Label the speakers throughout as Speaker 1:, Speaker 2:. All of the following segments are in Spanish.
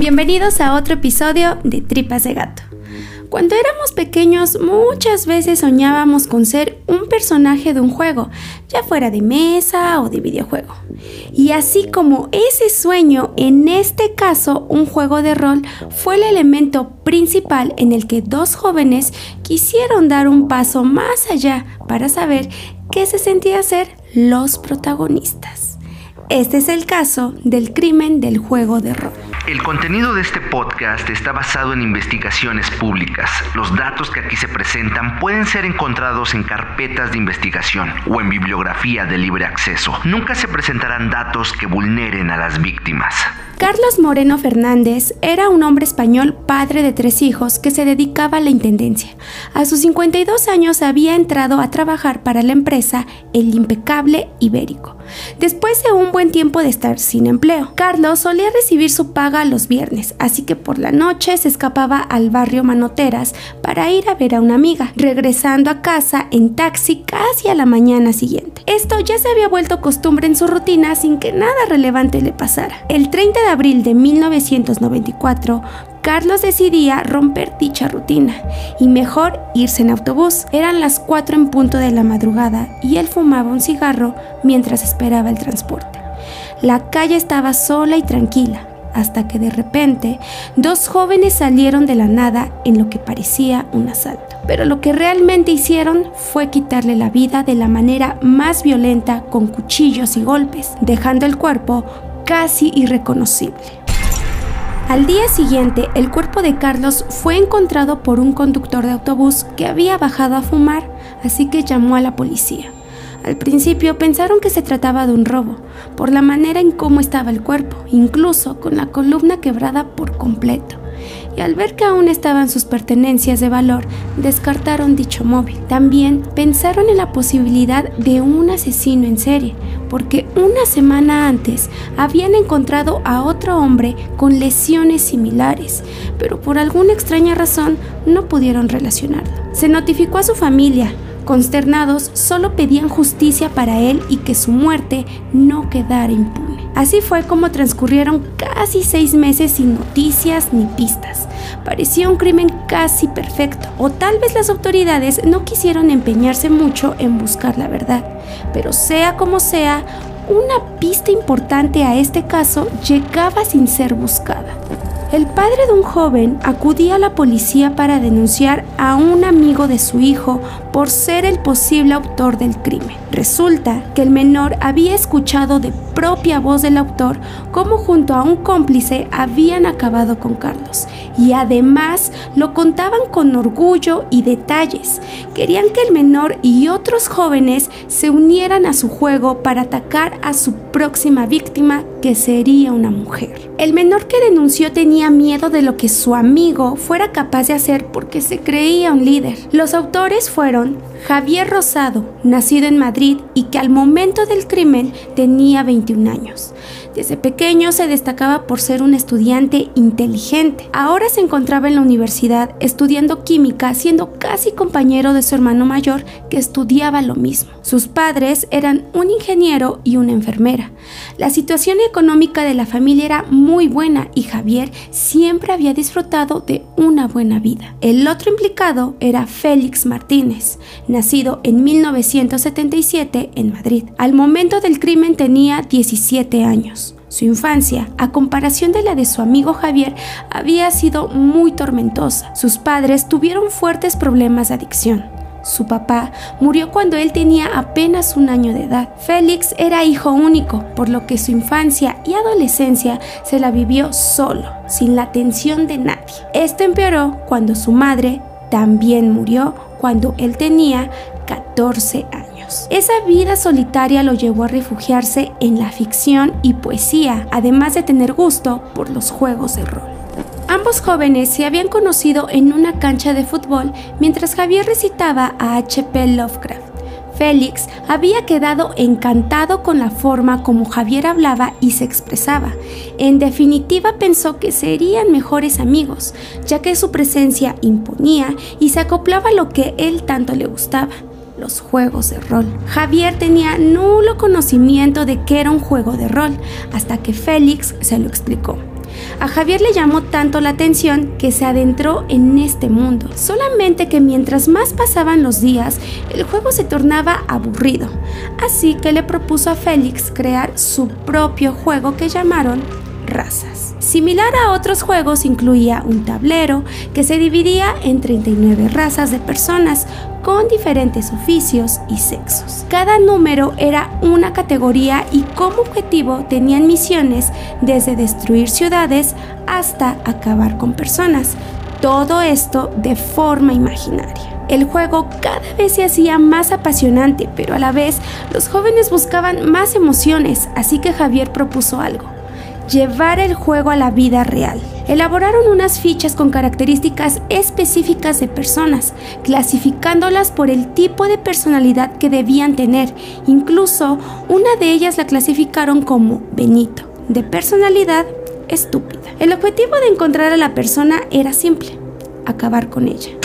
Speaker 1: Bienvenidos a otro episodio de Tripas de Gato. Cuando éramos pequeños muchas veces soñábamos con ser un personaje de un juego, ya fuera de mesa o de videojuego. Y así como ese sueño, en este caso un juego de rol, fue el elemento principal en el que dos jóvenes quisieron dar un paso más allá para saber qué se sentía ser los protagonistas. Este es el caso del crimen del juego de rol.
Speaker 2: El contenido de este podcast está basado en investigaciones públicas. Los datos que aquí se presentan pueden ser encontrados en carpetas de investigación o en bibliografía de libre acceso. Nunca se presentarán datos que vulneren a las víctimas.
Speaker 1: Carlos Moreno Fernández era un hombre español padre de tres hijos que se dedicaba a la intendencia. A sus 52 años había entrado a trabajar para la empresa El Impecable Ibérico. Después de un buen tiempo de estar sin empleo, Carlos solía recibir su paga los viernes, así que por la noche se escapaba al barrio Manoteras para ir a ver a una amiga, regresando a casa en taxi casi a la mañana siguiente. Esto ya se había vuelto costumbre en su rutina sin que nada relevante le pasara. El 30 de abril de 1994, Carlos decidía romper dicha rutina y mejor irse en autobús. Eran las 4 en punto de la madrugada y él fumaba un cigarro mientras esperaba el transporte. La calle estaba sola y tranquila, hasta que de repente dos jóvenes salieron de la nada en lo que parecía un asalto. Pero lo que realmente hicieron fue quitarle la vida de la manera más violenta con cuchillos y golpes, dejando el cuerpo casi irreconocible. Al día siguiente, el cuerpo de Carlos fue encontrado por un conductor de autobús que había bajado a fumar, así que llamó a la policía. Al principio pensaron que se trataba de un robo, por la manera en cómo estaba el cuerpo, incluso con la columna quebrada por completo al ver que aún estaban sus pertenencias de valor, descartaron dicho móvil. También pensaron en la posibilidad de un asesino en serie, porque una semana antes habían encontrado a otro hombre con lesiones similares, pero por alguna extraña razón no pudieron relacionarlo. Se notificó a su familia, Consternados, solo pedían justicia para él y que su muerte no quedara impune. Así fue como transcurrieron casi seis meses sin noticias ni pistas. Parecía un crimen casi perfecto, o tal vez las autoridades no quisieron empeñarse mucho en buscar la verdad. Pero sea como sea, una pista importante a este caso llegaba sin ser buscada. El padre de un joven acudía a la policía para denunciar a un amigo de su hijo por ser el posible autor del crimen. Resulta que el menor había escuchado de propia voz del autor cómo junto a un cómplice habían acabado con Carlos y además lo contaban con orgullo y detalles. Querían que el menor y otros jóvenes se unieran a su juego para atacar a su próxima víctima que sería una mujer. El menor que denunció tenía miedo de lo que su amigo fuera capaz de hacer porque se creía un líder. Los autores fueron Javier Rosado, nacido en Madrid y que al momento del crimen tenía 21 años. Desde pequeño se destacaba por ser un estudiante inteligente. Ahora se encontraba en la universidad estudiando química, siendo casi compañero de su hermano mayor que estudiaba lo mismo. Sus padres eran un ingeniero y una enfermera. La situación económica de la familia era muy buena y Javier siempre había disfrutado de una buena vida. El otro implicado era Félix Martínez, nacido en 1977 en Madrid. Al momento del crimen tenía 17 años. Su infancia, a comparación de la de su amigo Javier, había sido muy tormentosa. Sus padres tuvieron fuertes problemas de adicción. Su papá murió cuando él tenía apenas un año de edad. Félix era hijo único, por lo que su infancia y adolescencia se la vivió solo, sin la atención de nadie. Esto empeoró cuando su madre también murió cuando él tenía 14 años. Esa vida solitaria lo llevó a refugiarse en la ficción y poesía, además de tener gusto por los juegos de rol. Ambos jóvenes se habían conocido en una cancha de fútbol mientras Javier recitaba a H.P. Lovecraft. Félix había quedado encantado con la forma como Javier hablaba y se expresaba. En definitiva pensó que serían mejores amigos, ya que su presencia imponía y se acoplaba a lo que él tanto le gustaba los juegos de rol. Javier tenía nulo conocimiento de qué era un juego de rol, hasta que Félix se lo explicó. A Javier le llamó tanto la atención que se adentró en este mundo. Solamente que mientras más pasaban los días, el juego se tornaba aburrido. Así que le propuso a Félix crear su propio juego que llamaron razas. Similar a otros juegos, incluía un tablero que se dividía en 39 razas de personas con diferentes oficios y sexos. Cada número era una categoría y como objetivo tenían misiones desde destruir ciudades hasta acabar con personas. Todo esto de forma imaginaria. El juego cada vez se hacía más apasionante, pero a la vez los jóvenes buscaban más emociones, así que Javier propuso algo llevar el juego a la vida real. Elaboraron unas fichas con características específicas de personas, clasificándolas por el tipo de personalidad que debían tener. Incluso una de ellas la clasificaron como Benito, de personalidad estúpida. El objetivo de encontrar a la persona era simple, acabar con ella.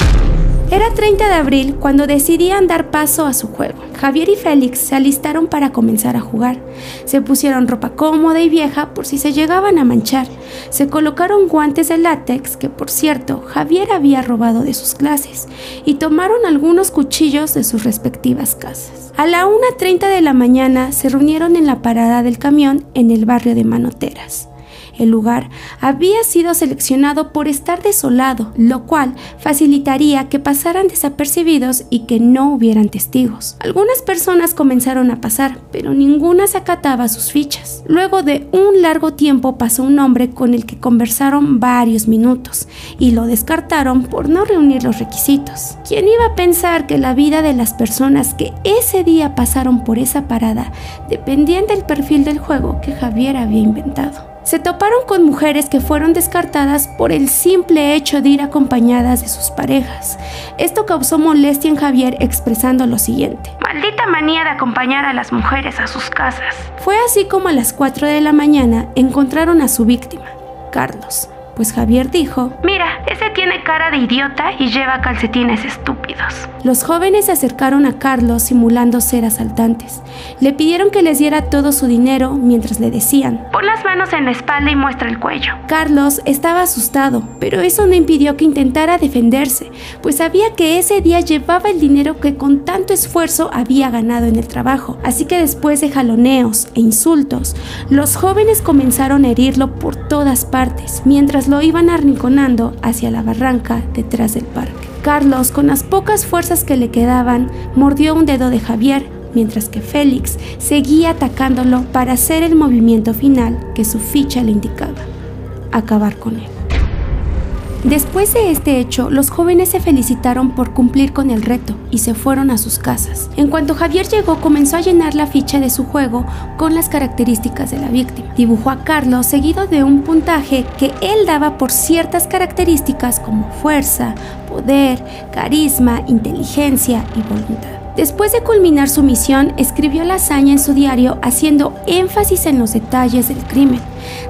Speaker 1: Era 30 de abril cuando decidían dar paso a su juego. Javier y Félix se alistaron para comenzar a jugar. Se pusieron ropa cómoda y vieja por si se llegaban a manchar. Se colocaron guantes de látex que, por cierto, Javier había robado de sus clases y tomaron algunos cuchillos de sus respectivas casas. A la 1.30 de la mañana se reunieron en la parada del camión en el barrio de Manoteras. El lugar había sido seleccionado por estar desolado, lo cual facilitaría que pasaran desapercibidos y que no hubieran testigos. Algunas personas comenzaron a pasar, pero ninguna se acataba sus fichas. Luego de un largo tiempo pasó un hombre con el que conversaron varios minutos y lo descartaron por no reunir los requisitos. ¿Quién iba a pensar que la vida de las personas que ese día pasaron por esa parada dependían del perfil del juego que Javier había inventado? Se toparon con mujeres que fueron descartadas por el simple hecho de ir acompañadas de sus parejas. Esto causó molestia en Javier expresando lo siguiente.
Speaker 3: Maldita manía de acompañar a las mujeres a sus casas.
Speaker 1: Fue así como a las 4 de la mañana encontraron a su víctima, Carlos, pues Javier dijo,
Speaker 3: Mira, ese tiene cara de idiota y lleva calcetines estúpidos.
Speaker 1: Los jóvenes se acercaron a Carlos simulando ser asaltantes. Le pidieron que les diera todo su dinero mientras le decían,
Speaker 3: Pon las manos en la espalda y muestra el cuello.
Speaker 1: Carlos estaba asustado, pero eso no impidió que intentara defenderse, pues sabía que ese día llevaba el dinero que con tanto esfuerzo había ganado en el trabajo. Así que después de jaloneos e insultos, los jóvenes comenzaron a herirlo por todas partes, mientras lo iban arrinconando hacia la barranca detrás del parque. Carlos, con las pocas fuerzas que le quedaban, mordió un dedo de Javier, mientras que Félix seguía atacándolo para hacer el movimiento final que su ficha le indicaba, acabar con él. Después de este hecho, los jóvenes se felicitaron por cumplir con el reto y se fueron a sus casas. En cuanto Javier llegó, comenzó a llenar la ficha de su juego con las características de la víctima. Dibujó a Carlos seguido de un puntaje que él daba por ciertas características como fuerza, poder, carisma, inteligencia y voluntad. Después de culminar su misión, escribió la hazaña en su diario haciendo énfasis en los detalles del crimen,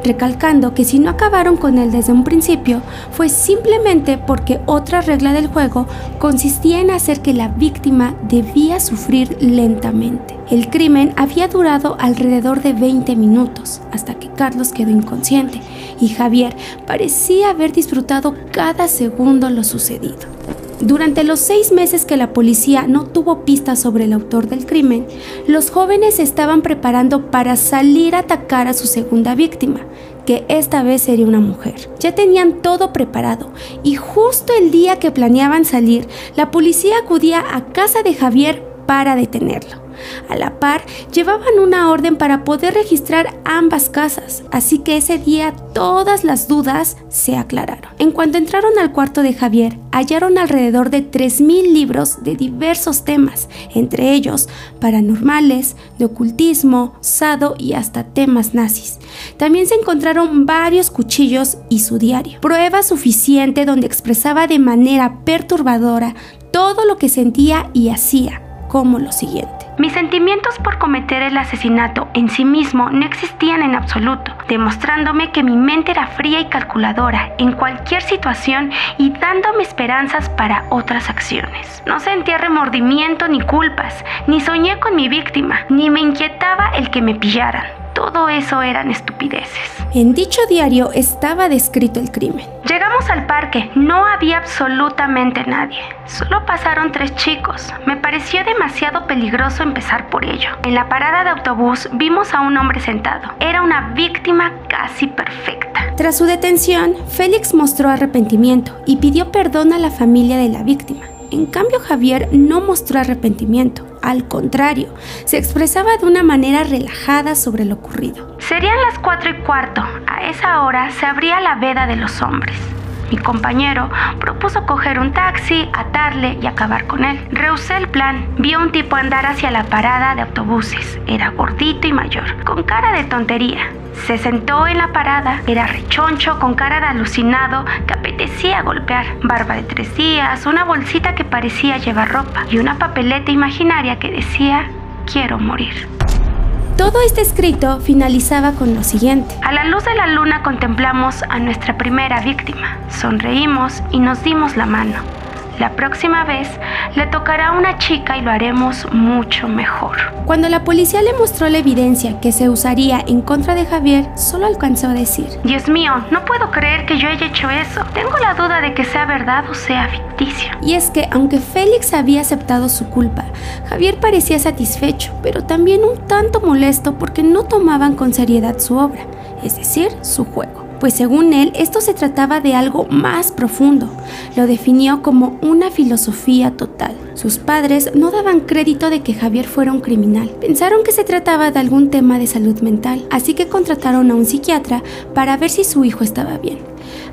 Speaker 1: recalcando que si no acabaron con él desde un principio fue simplemente porque otra regla del juego consistía en hacer que la víctima debía sufrir lentamente. El crimen había durado alrededor de 20 minutos hasta que Carlos quedó inconsciente y Javier parecía haber disfrutado cada segundo lo sucedido. Durante los seis meses que la policía no tuvo pistas sobre el autor del crimen, los jóvenes estaban preparando para salir a atacar a su segunda víctima, que esta vez sería una mujer. Ya tenían todo preparado y justo el día que planeaban salir, la policía acudía a casa de Javier para detenerlo. A la par, llevaban una orden para poder registrar ambas casas, así que ese día todas las dudas se aclararon. En cuanto entraron al cuarto de Javier, hallaron alrededor de 3.000 libros de diversos temas, entre ellos paranormales, de ocultismo, sado y hasta temas nazis. También se encontraron varios cuchillos y su diario, prueba suficiente donde expresaba de manera perturbadora todo lo que sentía y hacía, como lo siguiente.
Speaker 3: Mis sentimientos por cometer el asesinato en sí mismo no existían en absoluto, demostrándome que mi mente era fría y calculadora en cualquier situación y dándome esperanzas para otras acciones. No sentía remordimiento ni culpas, ni soñé con mi víctima, ni me inquietaba el que me pillaran. Todo eso eran estupideces.
Speaker 1: En dicho diario estaba descrito el crimen.
Speaker 3: Llegamos al parque, no había absolutamente nadie. Solo pasaron tres chicos. Me pareció demasiado peligroso empezar por ello. En la parada de autobús vimos a un hombre sentado. Era una víctima casi perfecta.
Speaker 1: Tras su detención, Félix mostró arrepentimiento y pidió perdón a la familia de la víctima. En cambio, Javier no mostró arrepentimiento. Al contrario, se expresaba de una manera relajada sobre lo ocurrido.
Speaker 3: Serían las cuatro y cuarto. A esa hora se abría la veda de los hombres. Mi compañero propuso coger un taxi, atarle y acabar con él. Rehusé el plan. Vi a un tipo andar hacia la parada de autobuses. Era gordito y mayor, con cara de tontería. Se sentó en la parada, era rechoncho, con cara de alucinado, que apetecía golpear. Barba de tres días, una bolsita que parecía llevar ropa y una papeleta imaginaria que decía, quiero morir.
Speaker 1: Todo este escrito finalizaba con lo siguiente.
Speaker 3: A la luz de la luna contemplamos a nuestra primera víctima. Sonreímos y nos dimos la mano. La próxima vez le tocará a una chica y lo haremos mucho mejor.
Speaker 1: Cuando la policía le mostró la evidencia que se usaría en contra de Javier, solo alcanzó a decir,
Speaker 3: Dios mío, no puedo creer que yo haya hecho eso. Tengo la duda de que sea verdad o sea ficticio.
Speaker 1: Y es que, aunque Félix había aceptado su culpa, Javier parecía satisfecho, pero también un tanto molesto porque no tomaban con seriedad su obra, es decir, su juego pues según él esto se trataba de algo más profundo. Lo definió como una filosofía total. Sus padres no daban crédito de que Javier fuera un criminal. Pensaron que se trataba de algún tema de salud mental, así que contrataron a un psiquiatra para ver si su hijo estaba bien.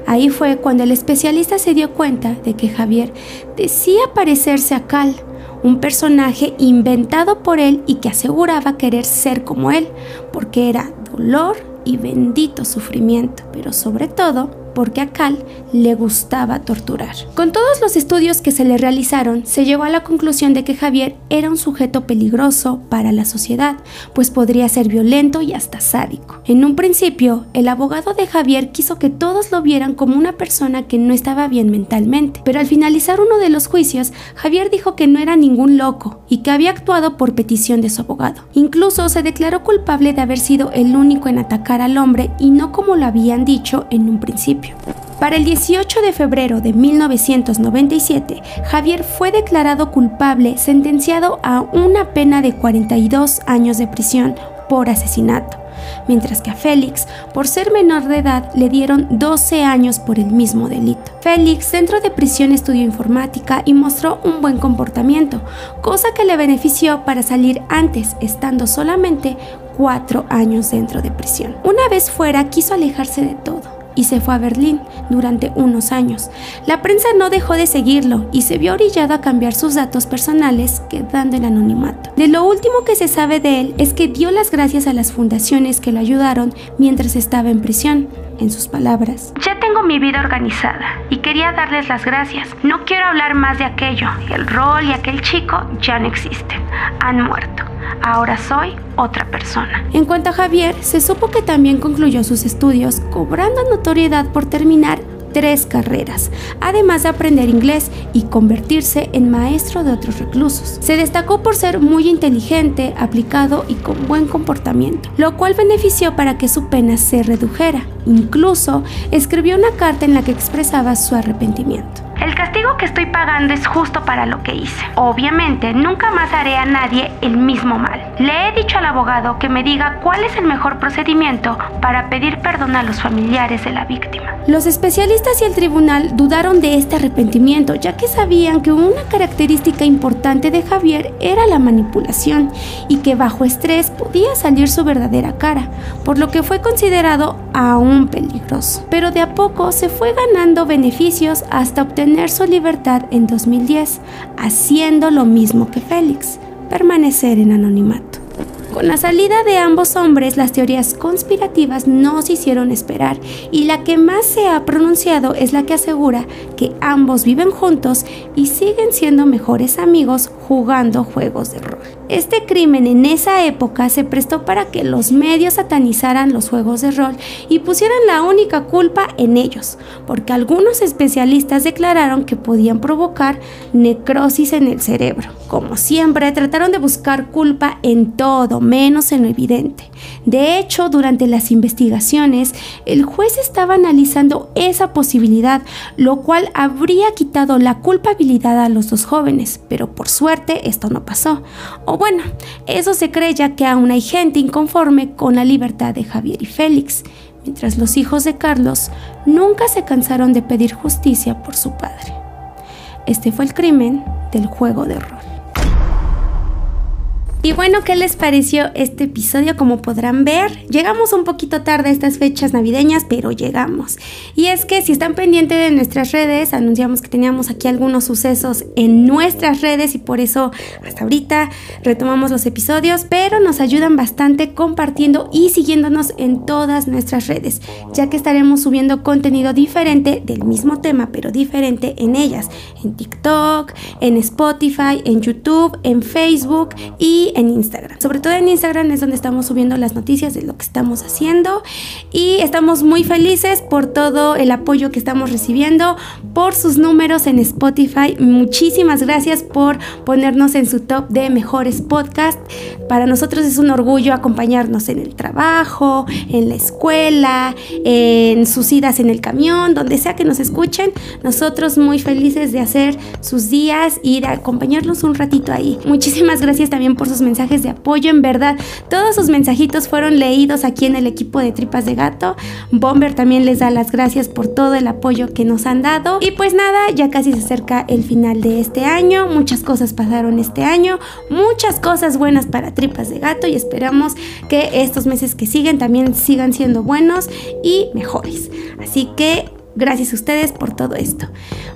Speaker 1: Ahí fue cuando el especialista se dio cuenta de que Javier decía parecerse a Cal, un personaje inventado por él y que aseguraba querer ser como él, porque era dolor, y bendito sufrimiento, pero sobre todo porque a Cal le gustaba torturar. Con todos los estudios que se le realizaron, se llegó a la conclusión de que Javier era un sujeto peligroso para la sociedad, pues podría ser violento y hasta sádico. En un principio, el abogado de Javier quiso que todos lo vieran como una persona que no estaba bien mentalmente, pero al finalizar uno de los juicios, Javier dijo que no era ningún loco y que había actuado por petición de su abogado. Incluso se declaró culpable de haber sido el único en atacar al hombre y no como lo habían dicho en un principio. Para el 18 de febrero de 1997, Javier fue declarado culpable, sentenciado a una pena de 42 años de prisión por asesinato, mientras que a Félix, por ser menor de edad, le dieron 12 años por el mismo delito. Félix, dentro de prisión, estudió informática y mostró un buen comportamiento, cosa que le benefició para salir antes, estando solamente cuatro años dentro de prisión. Una vez fuera, quiso alejarse de todo y se fue a Berlín durante unos años. La prensa no dejó de seguirlo y se vio orillado a cambiar sus datos personales, quedando en anonimato. De lo último que se sabe de él es que dio las gracias a las fundaciones que lo ayudaron mientras estaba en prisión. En sus palabras,
Speaker 3: ya tengo mi vida organizada y quería darles las gracias. No quiero hablar más de aquello. El rol y aquel chico ya no existen. Han muerto. Ahora soy otra persona.
Speaker 1: En cuanto a Javier, se supo que también concluyó sus estudios, cobrando notoriedad por terminar tres carreras, además de aprender inglés y convertirse en maestro de otros reclusos. Se destacó por ser muy inteligente, aplicado y con buen comportamiento, lo cual benefició para que su pena se redujera. Incluso escribió una carta en la que expresaba su arrepentimiento.
Speaker 3: El castigo que estoy pagando es justo para lo que hice. Obviamente, nunca más haré a nadie el mismo mal. Le he dicho al abogado que me diga cuál es el mejor procedimiento para pedir perdón a los familiares de la víctima.
Speaker 1: Los especialistas y el tribunal dudaron de este arrepentimiento, ya que sabían que una característica importante de Javier era la manipulación y que bajo estrés podía salir su verdadera cara, por lo que fue considerado aún peligroso. Pero de a poco se fue ganando beneficios hasta obtener su libertad en 2010, haciendo lo mismo que Félix, permanecer en anonimato. Con la salida de ambos hombres, las teorías conspirativas no se hicieron esperar y la que más se ha pronunciado es la que asegura que ambos viven juntos y siguen siendo mejores amigos jugando juegos de rol. Este crimen en esa época se prestó para que los medios satanizaran los juegos de rol y pusieran la única culpa en ellos, porque algunos especialistas declararon que podían provocar necrosis en el cerebro. Como siempre, trataron de buscar culpa en todo, menos en lo evidente. De hecho, durante las investigaciones, el juez estaba analizando esa posibilidad, lo cual habría quitado la culpabilidad a los dos jóvenes, pero por suerte esto no pasó. O bueno, eso se cree ya que aún hay gente inconforme con la libertad de Javier y Félix, mientras los hijos de Carlos nunca se cansaron de pedir justicia por su padre. Este fue el crimen del juego de rol. Y bueno, ¿qué les pareció este episodio? Como podrán ver, llegamos un poquito tarde a estas fechas navideñas, pero llegamos. Y es que si están pendientes de nuestras redes, anunciamos que teníamos aquí algunos sucesos en nuestras redes y por eso hasta ahorita retomamos los episodios, pero nos ayudan bastante compartiendo y siguiéndonos en todas nuestras redes, ya que estaremos subiendo contenido diferente del mismo tema, pero diferente en ellas, en TikTok, en Spotify, en YouTube, en Facebook en Instagram. Sobre todo en Instagram es donde estamos subiendo las noticias de lo que estamos haciendo y estamos muy felices por todo el apoyo que estamos recibiendo, por sus números en Spotify. Muchísimas gracias por ponernos en su top de mejores podcasts. Para nosotros es un orgullo acompañarnos en el trabajo, en la escuela, en sus idas en el camión, donde sea que nos escuchen. Nosotros muy felices de hacer sus días y de acompañarlos un ratito ahí. Muchísimas gracias también por sus mensajes de apoyo. En verdad, todos sus mensajitos fueron leídos aquí en el equipo de Tripas de Gato. Bomber también les da las gracias por todo el apoyo que nos han dado. Y pues nada, ya casi se acerca el final de este año. Muchas cosas pasaron este año. Muchas cosas buenas para Tripas de Gato y esperamos que estos meses que siguen también sigan siendo buenos y mejores. Así que Gracias a ustedes por todo esto.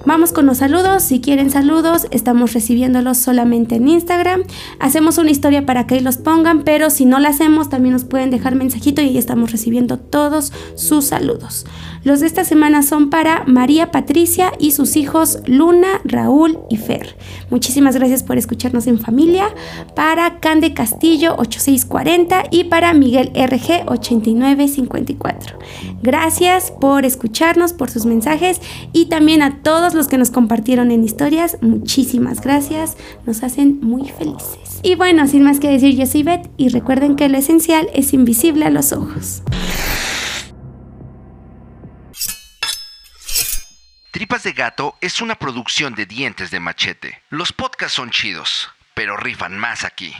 Speaker 1: Vamos con los saludos. Si quieren saludos, estamos recibiéndolos solamente en Instagram. Hacemos una historia para que ahí los pongan, pero si no la hacemos, también nos pueden dejar mensajito y ahí estamos recibiendo todos sus saludos. Los de esta semana son para María Patricia y sus hijos Luna, Raúl y Fer. Muchísimas gracias por escucharnos en familia. Para Cande Castillo 8640 y para Miguel RG 8954. Gracias por escucharnos, por sus mensajes y también a todos los que nos compartieron en historias. Muchísimas gracias. Nos hacen muy felices. Y bueno, sin más que decir, yo soy Beth y recuerden que lo esencial es invisible a los ojos.
Speaker 2: Tripas de Gato es una producción de dientes de machete. Los podcasts son chidos, pero rifan más aquí.